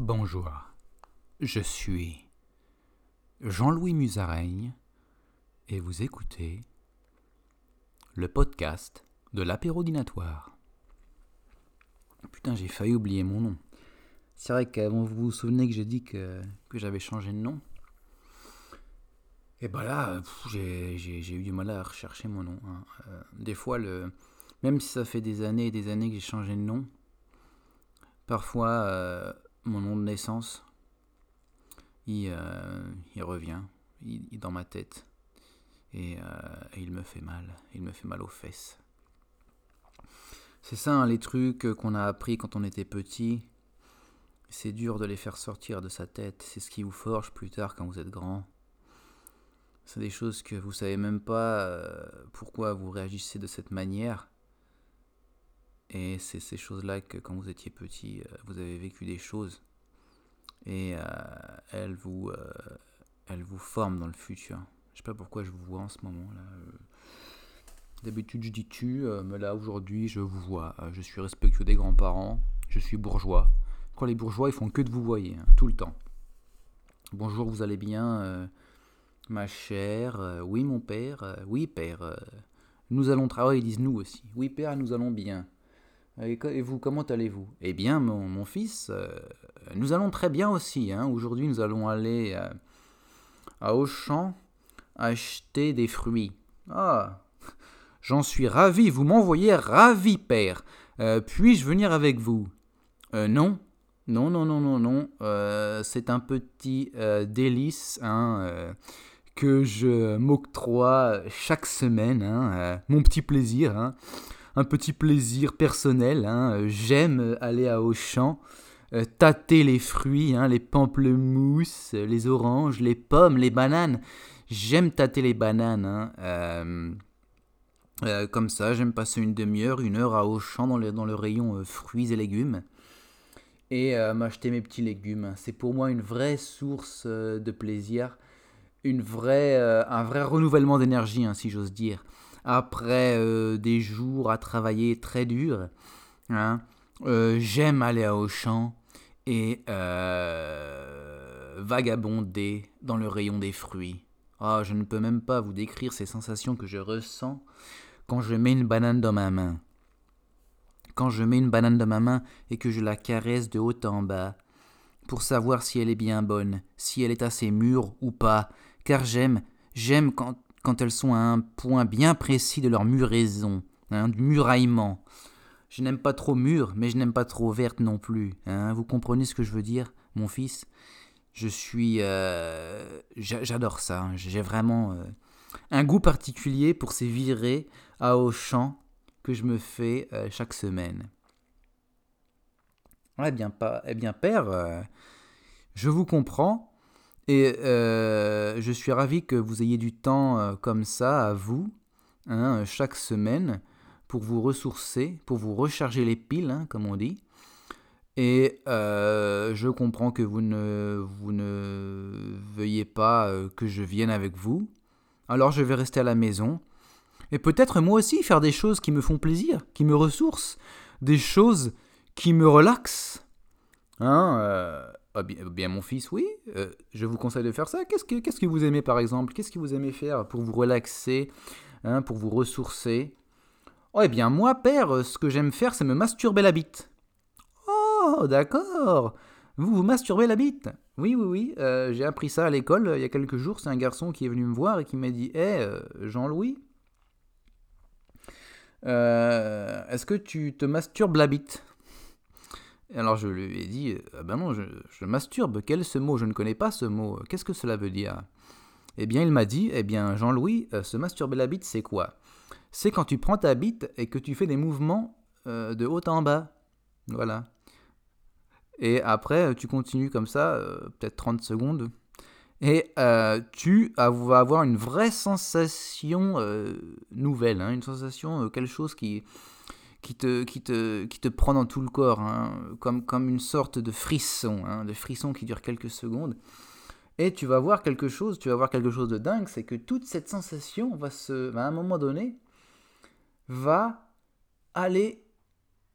Bonjour, je suis Jean-Louis Musaraigne et vous écoutez le podcast de l'apérodinatoire. Putain, j'ai failli oublier mon nom. C'est vrai que vous vous souvenez que j'ai dit que, j'avais changé de nom? Et bah là, pff, j'ai eu du mal à rechercher mon nom. hein. Euh, des fois, même si ça fait des années et des années que j'ai changé de nom, parfois euh, mon nom de naissance, il, euh, revient dans ma tête. Et, euh, et il me fait mal. Il me fait mal aux fesses. C'est ça, hein, les trucs qu'on a appris quand on était petit. C'est dur de les faire sortir de sa tête. C'est ce qui vous forge plus tard quand vous êtes grand. C'est des choses que vous savez même pas euh, pourquoi vous réagissez de cette manière. Et c'est ces choses-là que quand vous étiez petit, euh, vous avez vécu des choses. Et euh, elles, vous, euh, elles vous forment dans le futur. Je sais pas pourquoi je vous vois en ce moment. D'habitude je dis tu, mais là aujourd'hui je vous vois. Je suis respectueux des grands-parents, je suis bourgeois. Quand les bourgeois ils font que de vous voyer, hein, tout le temps. Bonjour, vous allez bien, ma chère? Oui, mon père. Oui, père. Nous allons travailler, ils disent nous aussi. Oui, père, nous allons bien. Et, vous, comment allez-vous? Eh bien, mon, fils, euh, nous allons très bien aussi. hein. Aujourd'hui, nous allons aller euh, à Auchan acheter des fruits. Ah, j'en suis ravi. Vous m'envoyez ravi, père. Euh, Puis-je venir avec vous? Non. Non, non, non, non, non. C'est un petit délice hein, que je m'octroie chaque semaine. hein, mon petit plaisir. Petit plaisir personnel. hein. Euh, J'aime aller à Auchan, euh, tâter les fruits, hein, les pamplemousses, les oranges, les pommes, les bananes. J'aime tâter les bananes. hein. Euh, comme ça, j'aime passer une demi-heure, une heure à Auchan dans le, rayon fruits et légumes. Et m'acheter mes petits légumes. C'est pour moi une vraie source de plaisir, une vraie, un vrai renouvellement d'énergie, si j'ose dire après euh, des jours à travailler très dur, hein, euh, j'aime aller à Auchan et euh, vagabonder dans le rayon des fruits. Ah, je ne peux même pas vous décrire ces sensations que je ressens quand je mets une banane dans ma main. Quand je mets une banane dans ma main et que je la caresse de haut en bas, pour savoir si elle est bien bonne, si elle est assez mûre ou pas, car j'aime, j'aime quand quand elles sont à un point bien précis de leur mûraison, hein, du muraillement. Je n'aime pas trop mûre, mais je n'aime pas trop verte non plus. hein. Vous comprenez ce que je veux dire, mon fils? Je suis... euh, j'a- J'adore ça. hein. J'ai vraiment euh, un goût particulier pour ces virées à Auchan que je me fais euh, chaque semaine. Eh bien, pas, eh bien père, je vous comprends. Et euh, je suis ravi que vous ayez du temps euh, comme ça à vous, hein, chaque semaine, pour vous ressourcer, pour vous recharger les piles, hein, comme on dit. Et euh, je comprends que vous ne, veuillez pas que je vienne avec vous. Alors je vais rester à la maison. Et peut-être moi aussi faire des choses qui me font plaisir, qui me ressourcent, des choses qui me relaxent. Hein, ah bien, bien, mon fils, oui, euh, je vous conseille de faire ça. Qu'est-ce que, vous aimez par exemple? Qu'est-ce que vous aimez faire pour vous relaxer, hein, pour vous ressourcer? Oh, eh bien, moi, père, ce que j'aime faire, c'est me masturber la bite. Oh, d'accord Vous vous masturbez la bite? Oui, oui, oui, euh, j'ai appris ça à l'école euh, il y a quelques jours. C'est un garçon qui est venu me voir et qui m'a dit Hé, euh, Jean-Louis, est-ce que tu te masturbes la bite? Alors je lui ai dit, ah ben non, je, masturbe, quel est ce mot? Je ne connais pas ce mot, qu'est-ce que cela veut dire? Eh bien il m'a dit, eh bien Jean-Louis, euh, se masturber la bite c'est quoi? C'est quand tu prends ta bite et que tu fais des mouvements euh, de haut en bas. Voilà. Et après tu continues comme ça, euh, peut-être 30 secondes. Et euh, tu vas avoir une vraie sensation euh, nouvelle, hein, une sensation, euh, quelque chose qui, qui te, qui te, qui te prend dans tout le corps, hein, comme, comme une sorte de frisson, hein, de frisson qui dure quelques secondes. Et tu vas voir quelque chose, tu vas voir quelque chose de dingue, c'est que toute cette sensation va se, à un moment donné, va aller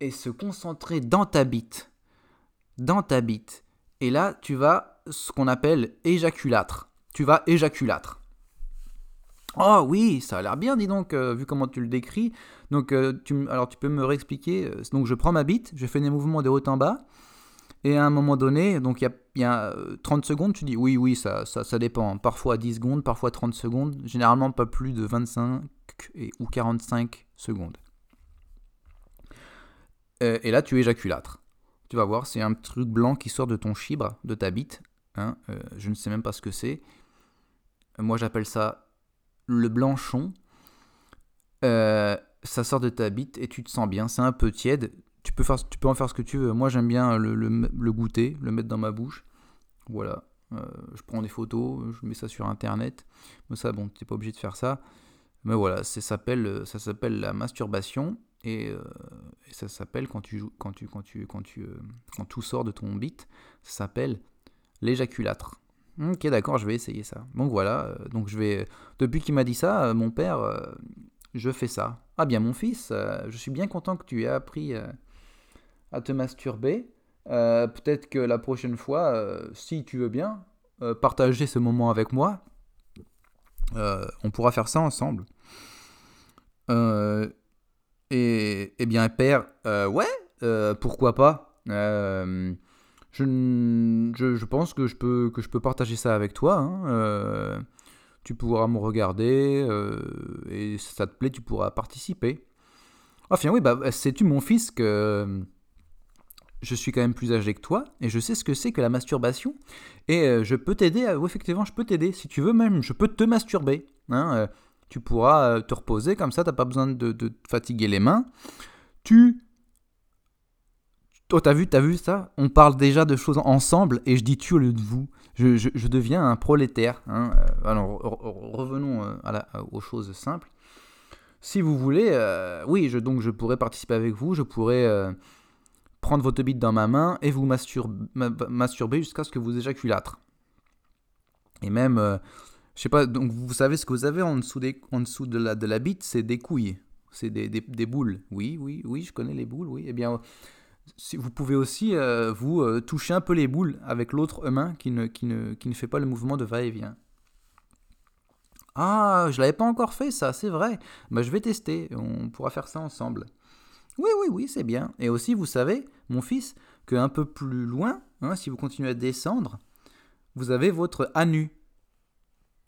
et se concentrer dans ta bite, dans ta bite. Et là, tu vas ce qu'on appelle éjaculâtre. Tu vas éjaculâtre. Oh oui, ça a l'air bien, dis donc, euh, vu comment tu le décris. Donc, euh, tu, alors tu peux me réexpliquer. euh, Donc, je prends ma bite, je fais des mouvements de haut en bas, et à un moment donné, donc il y a, il y a, euh, 30 secondes, tu dis oui, oui, ça, ça, dépend. Parfois 10 secondes, parfois 30 secondes, généralement pas plus de 25 et, ou 45 secondes. Et là, tu éjaculâtres. Tu vas voir, c'est un truc blanc qui sort de ton chibre, de ta bite. hein, je ne sais même pas ce que c'est. Moi, j'appelle ça le blanchon. Euh, ça sort de ta bite et tu te sens bien. C'est un peu tiède. Tu peux, faire, tu peux en faire ce que tu veux. Moi, j'aime bien le, goûter, le mettre dans ma bouche. Voilà. Euh, je prends des photos, je mets ça sur internet. Mais ça, bon, t'es pas obligé de faire ça. Mais voilà, ça s'appelle, la masturbation. Et, euh, ça s'appelle quand tu quand tu, quand tu, quand tu, euh, quand tout sort de ton bite, ça s'appelle l'éjaculâtre. Ok, d'accord, je vais essayer ça. Donc voilà, donc je vais. Depuis qu'il m'a dit ça, mon père, je fais ça. Ah bien, mon fils, euh, je suis bien content que tu aies appris euh, à te masturber. Euh, Peut-être que la prochaine fois, si tu veux bien, partager ce moment avec moi. On pourra faire ça ensemble. Et, eh bien, père, ouais, pourquoi pas je, je, pense que je, peux, que je peux partager ça avec toi. hein, tu pourras me regarder euh, et si ça te plaît, tu pourras participer. Enfin, oui, bah, sais-tu, mon fils, que je suis quand même plus âgé que toi et je sais ce que c'est que la masturbation. Et euh, je peux t'aider, effectivement, je peux t'aider. Si tu veux, même, je peux te masturber. hein, euh, tu pourras euh, te reposer comme ça, t'as pas besoin de te fatiguer les mains. Tu Oh, t'as vu, t'as vu ça? On parle déjà de choses ensemble et je dis tu au lieu de vous. Je, deviens un prolétaire. hein. Euh, Alors, re- re- revenons euh, la- aux choses simples. Si vous voulez, euh, oui, je, donc je pourrais participer avec vous, je pourrais euh, prendre votre bite dans ma main et vous mastur- ma- masturber jusqu'à ce que vous éjaculâtre. Et même, euh, je sais pas, donc vous savez ce que vous avez en dessous, de, la, bite, c'est des couilles, c'est des, boules. Oui, oui, oui, je connais les boules, oui. Eh bien, vous pouvez aussi euh, vous euh, toucher un peu les boules avec l'autre main qui ne, qui, ne, qui ne fait pas le mouvement de va-et-vient. Ah, je l'avais pas encore fait ça, c'est vrai. Bah, je vais tester, on pourra faire ça ensemble. Oui, oui, oui, c'est bien. Et aussi, vous savez, mon fils, qu'un peu plus loin, hein, si vous continuez à descendre, vous avez votre anu.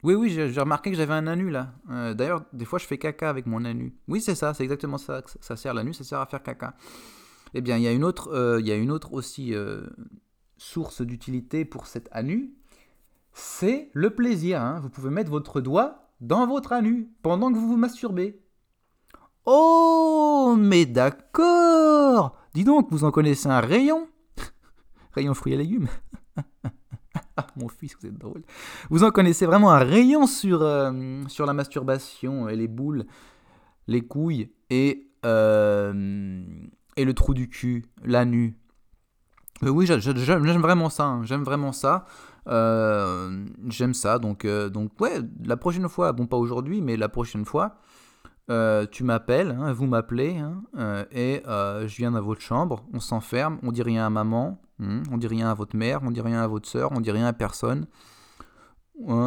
Oui, oui, j'ai j'ai remarqué que j'avais un anu là. Euh, D'ailleurs, des fois, je fais caca avec mon anu. Oui, c'est ça, c'est exactement ça que ça sert l'anu, ça sert à faire caca. Eh bien, il y a une autre, euh, il y a une autre aussi euh, source d'utilité pour cet anu, c'est le plaisir. hein. Vous pouvez mettre votre doigt dans votre anu pendant que vous vous masturbez. Oh, mais d'accord Dis donc, vous en connaissez un rayon? Rayon fruits et légumes Ah, mon fils, vous êtes drôle. Vous en connaissez vraiment un rayon sur, euh, la masturbation et les boules, les couilles et, et le trou du cul, l'anu. Euh, oui, j'a- j'a- j'aime vraiment ça. hein, J'aime vraiment ça. Euh, j'aime ça. Donc, euh, donc, ouais, la prochaine fois, bon, pas aujourd'hui, mais la prochaine fois, euh, tu m'appelles, hein, vous m'appelez, hein, et je viens dans votre chambre, on s'enferme, on dit rien à maman, hein, on dit rien à votre mère, on dit rien à votre soeur, on dit rien à personne.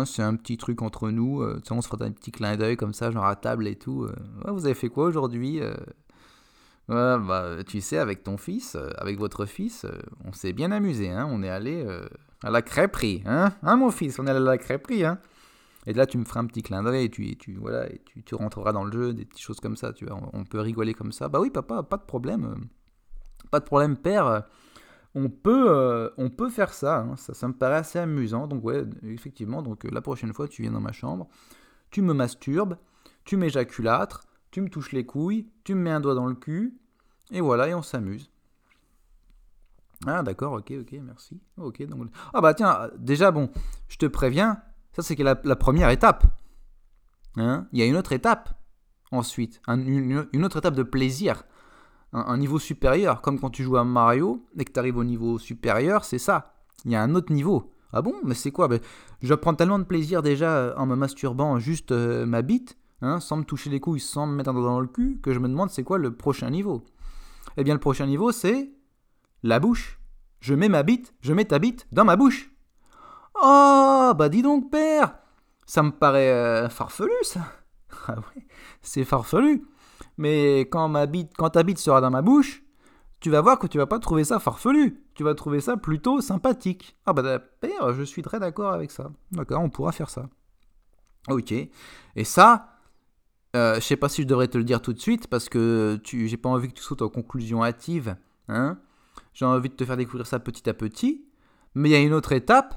C'est un petit truc entre nous, on se fera un petit clin d'œil comme ça, genre à table et tout. vous avez fait quoi aujourd'hui Bah, tu sais, avec ton fils, euh, avec votre fils, euh, on s'est bien amusé, hein, on est allé euh, à la crêperie, hein, hein, mon fils, on est allé à la crêperie, hein. Et là, tu me feras un petit clin d'œil et tu, tu, voilà, tu, rentreras dans le jeu, des petites choses comme ça, tu vois. On, peut rigoler comme ça. Bah oui, papa, pas de problème. Pas de problème, père. On peut, on peut faire ça, hein, ça. Ça me paraît assez amusant. Donc, ouais, effectivement, donc la prochaine fois, tu viens dans ma chambre, tu me masturbes, tu m'éjaculâtres, tu me touches les couilles, tu me mets un doigt dans le cul, et voilà, et on s'amuse. Ah, d'accord, ok, ok, merci. Ok, donc. Ah, bah tiens, déjà, bon, je te préviens, ça, c'est la, la première étape. Hein Il y a une autre étape ensuite, un- une, autre étape de plaisir, un, niveau supérieur, comme quand tu joues à Mario et que tu arrives au niveau supérieur, c'est ça. Il y a un autre niveau. Ah bon? Mais c'est quoi? Ben, Je prends tellement de plaisir déjà en me masturbant juste euh, ma bite, hein, sans me toucher les couilles, sans me mettre un doigt dans le cul, que je me demande c'est quoi le prochain niveau. Eh bien, le prochain niveau, c'est la bouche. Je mets ma bite, je mets ta bite dans ma bouche. Oh, bah dis donc, père Ça me paraît euh, farfelu, ça. Ah ouais, c'est farfelu. Mais quand, ma bite, quand ta bite sera dans ma bouche, tu vas voir que tu vas pas trouver ça farfelu. Tu vas trouver ça plutôt sympathique. Ah bah père, je suis très d'accord avec ça. D'accord, on pourra faire ça. Ok. Et ça, euh, je sais pas si je devrais te le dire tout de suite parce que tu, j'ai pas envie que tu sautes en conclusion hâtive. Hein j'ai envie de te faire découvrir ça petit à petit. Mais il y a une autre étape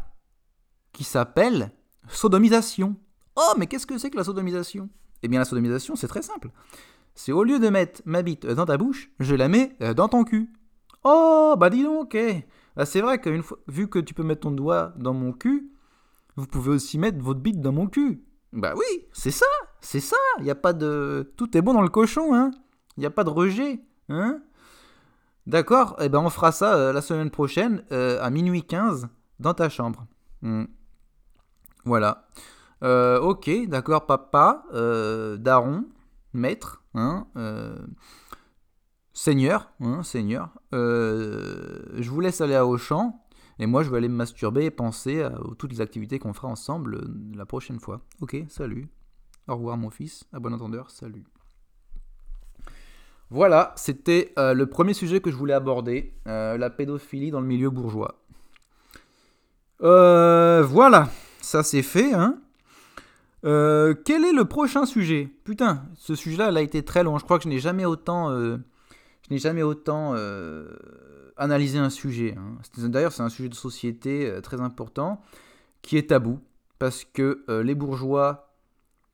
qui s'appelle sodomisation. Oh, mais qu'est-ce que c'est que la sodomisation? Eh bien, la sodomisation, c'est très simple. C'est au lieu de mettre ma bite dans ta bouche, je la mets euh, dans ton cul. Oh, bah dis donc, ok. Bah, c'est vrai que fois, vu que tu peux mettre ton doigt dans mon cul, vous pouvez aussi mettre votre bite dans mon cul. Bah oui, c'est ça, c'est ça. Il n'y a pas de... Tout est bon dans le cochon, hein. Il n'y a pas de rejet, hein. D'accord, eh ben on fera ça euh, la semaine prochaine euh, à minuit 15 dans ta chambre. Hmm. Voilà. Euh, ok, d'accord, papa, daron, maître, hein, seigneur, hein, seigneur. je vous laisse aller à Auchan. Et moi, je vais aller me masturber et penser à toutes les activités qu'on fera ensemble la prochaine fois. Ok, salut. Au revoir mon fils. À bon entendeur, salut. Voilà, c'était euh, le premier sujet que je voulais aborder, euh, la pédophilie dans le milieu bourgeois. voilà, ça c'est fait. Hein quel est le prochain sujet? Putain, ce sujet-là, il a été très long. Je crois que je n'ai jamais autant, je n'ai jamais autant analyser un sujet. Hein. D'ailleurs, c'est un sujet de société euh, très important qui est tabou parce que euh, les bourgeois,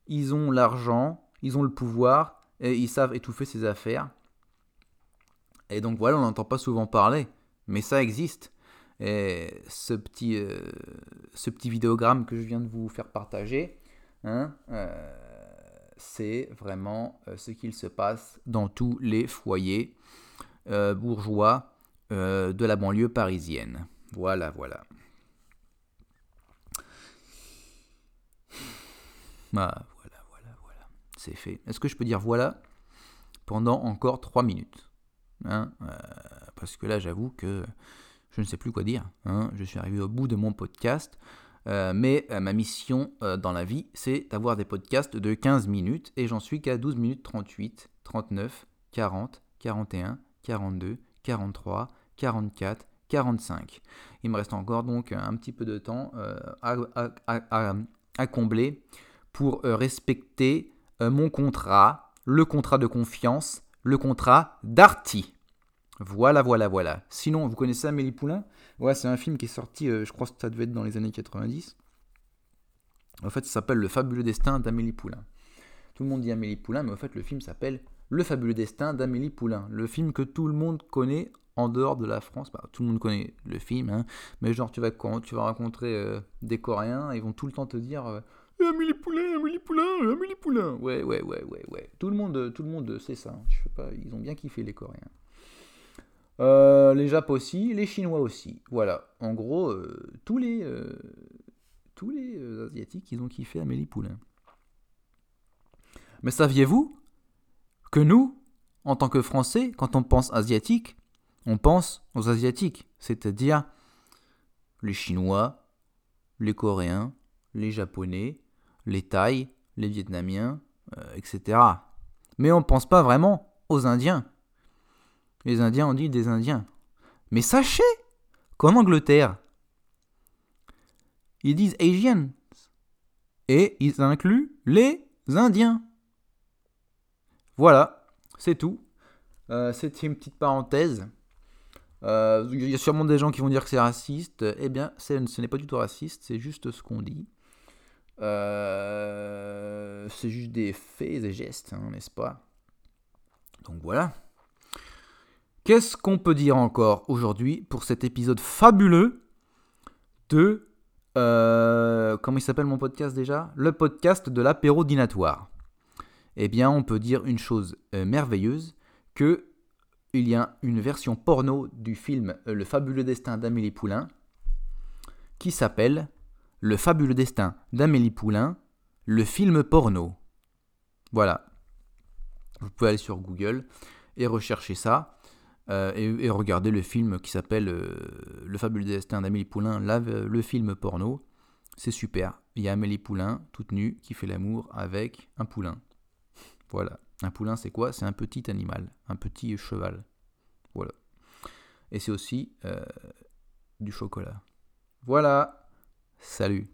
ils ont l'argent, ils ont le pouvoir et ils savent étouffer ses affaires. Et donc voilà, on n'entend pas souvent parler, mais ça existe. Et ce petit, euh, ce petit vidéogramme que je viens de vous faire partager, hein, c'est vraiment ce qu'il se passe dans tous les foyers bourgeois euh, de la banlieue parisienne. Voilà, voilà. Ah, voilà, voilà, voilà. Fait. Est-ce que je peux dire voilà pendant encore 3 minutes hein euh, Parce que là, j'avoue que je ne sais plus quoi dire. Hein je suis arrivé au bout de mon podcast. Euh, mais ma mission dans la vie, c'est d'avoir des podcasts de 15 minutes et j'en suis qu'à 12 minutes 38, 39, 40, 41, 42, 43, 44, 45. Il me reste encore donc un petit peu de temps euh, à, combler pour euh, respecter euh, mon contrat, le contrat de confiance, le contrat d'Arty. Voilà, voilà, voilà. Sinon, vous connaissez Amélie Poulain? Ouais, c'est un film qui est sorti, je crois que ça devait être dans les années 90. En fait, ça s'appelle Le fabuleux destin d'Amélie Poulain. Tout le monde dit Amélie Poulain, mais en fait, le film s'appelle Le fabuleux destin d'Amélie Poulain. Le film que tout le monde connaît en dehors de la France, bah, tout le monde connaît le film, hein, mais genre tu vas, tu vas rencontrer euh, des Coréens, ils vont tout le temps te dire euh, Amélie Poulain, Amélie Poulain, Amélie Poulain. Ouais, ouais, ouais, ouais, ouais. Tout le monde, tout le monde sait ça. Hein. Je sais pas, ils ont bien kiffé les Coréens. Euh, les Japs aussi, les Chinois aussi. Voilà. En gros, tous les, tous les Asiatiques, ils ont kiffé Amélie Poulain. Mais saviez-vous que nous, en tant que Français, quand on pense asiatique, on pense aux Asiatiques, c'est-à-dire les Chinois, les Coréens, les Japonais, les Thaïs, les Vietnamiens, euh, etc. Mais on ne pense pas vraiment aux Indiens. Les Indiens, on dit des Indiens. Mais sachez qu'en Angleterre, ils disent Asians. Et ils incluent les Indiens. Voilà, c'est tout. Euh, C'était une petite parenthèse. Euh, il y a sûrement des gens qui vont dire que c'est raciste. Eh bien, ce n'est pas du tout raciste, c'est juste ce qu'on dit. Euh, c'est juste des faits et gestes, hein, n'est-ce pas? Donc voilà. Qu'est-ce qu'on peut dire encore aujourd'hui pour cet épisode fabuleux de... Euh, comment il s'appelle mon podcast déjà? Le podcast de l'apéro dinatoire. Eh bien, on peut dire une chose merveilleuse, que il y a une version porno du film Le fabuleux destin d'Amélie Poulain qui s'appelle Le fabuleux destin d'Amélie Poulain, le film porno. Voilà. Vous pouvez aller sur Google et rechercher ça. Euh, et, regardez le film qui s'appelle euh, Le fabuleux destin d'Amélie Poulain, le film porno. C'est super. Il y a Amélie Poulain, toute nue, qui fait l'amour avec un poulain. Voilà. Un poulain, c'est quoi? C'est un petit animal, un petit cheval. Voilà. Et c'est aussi euh, du chocolat. Voilà. Salut.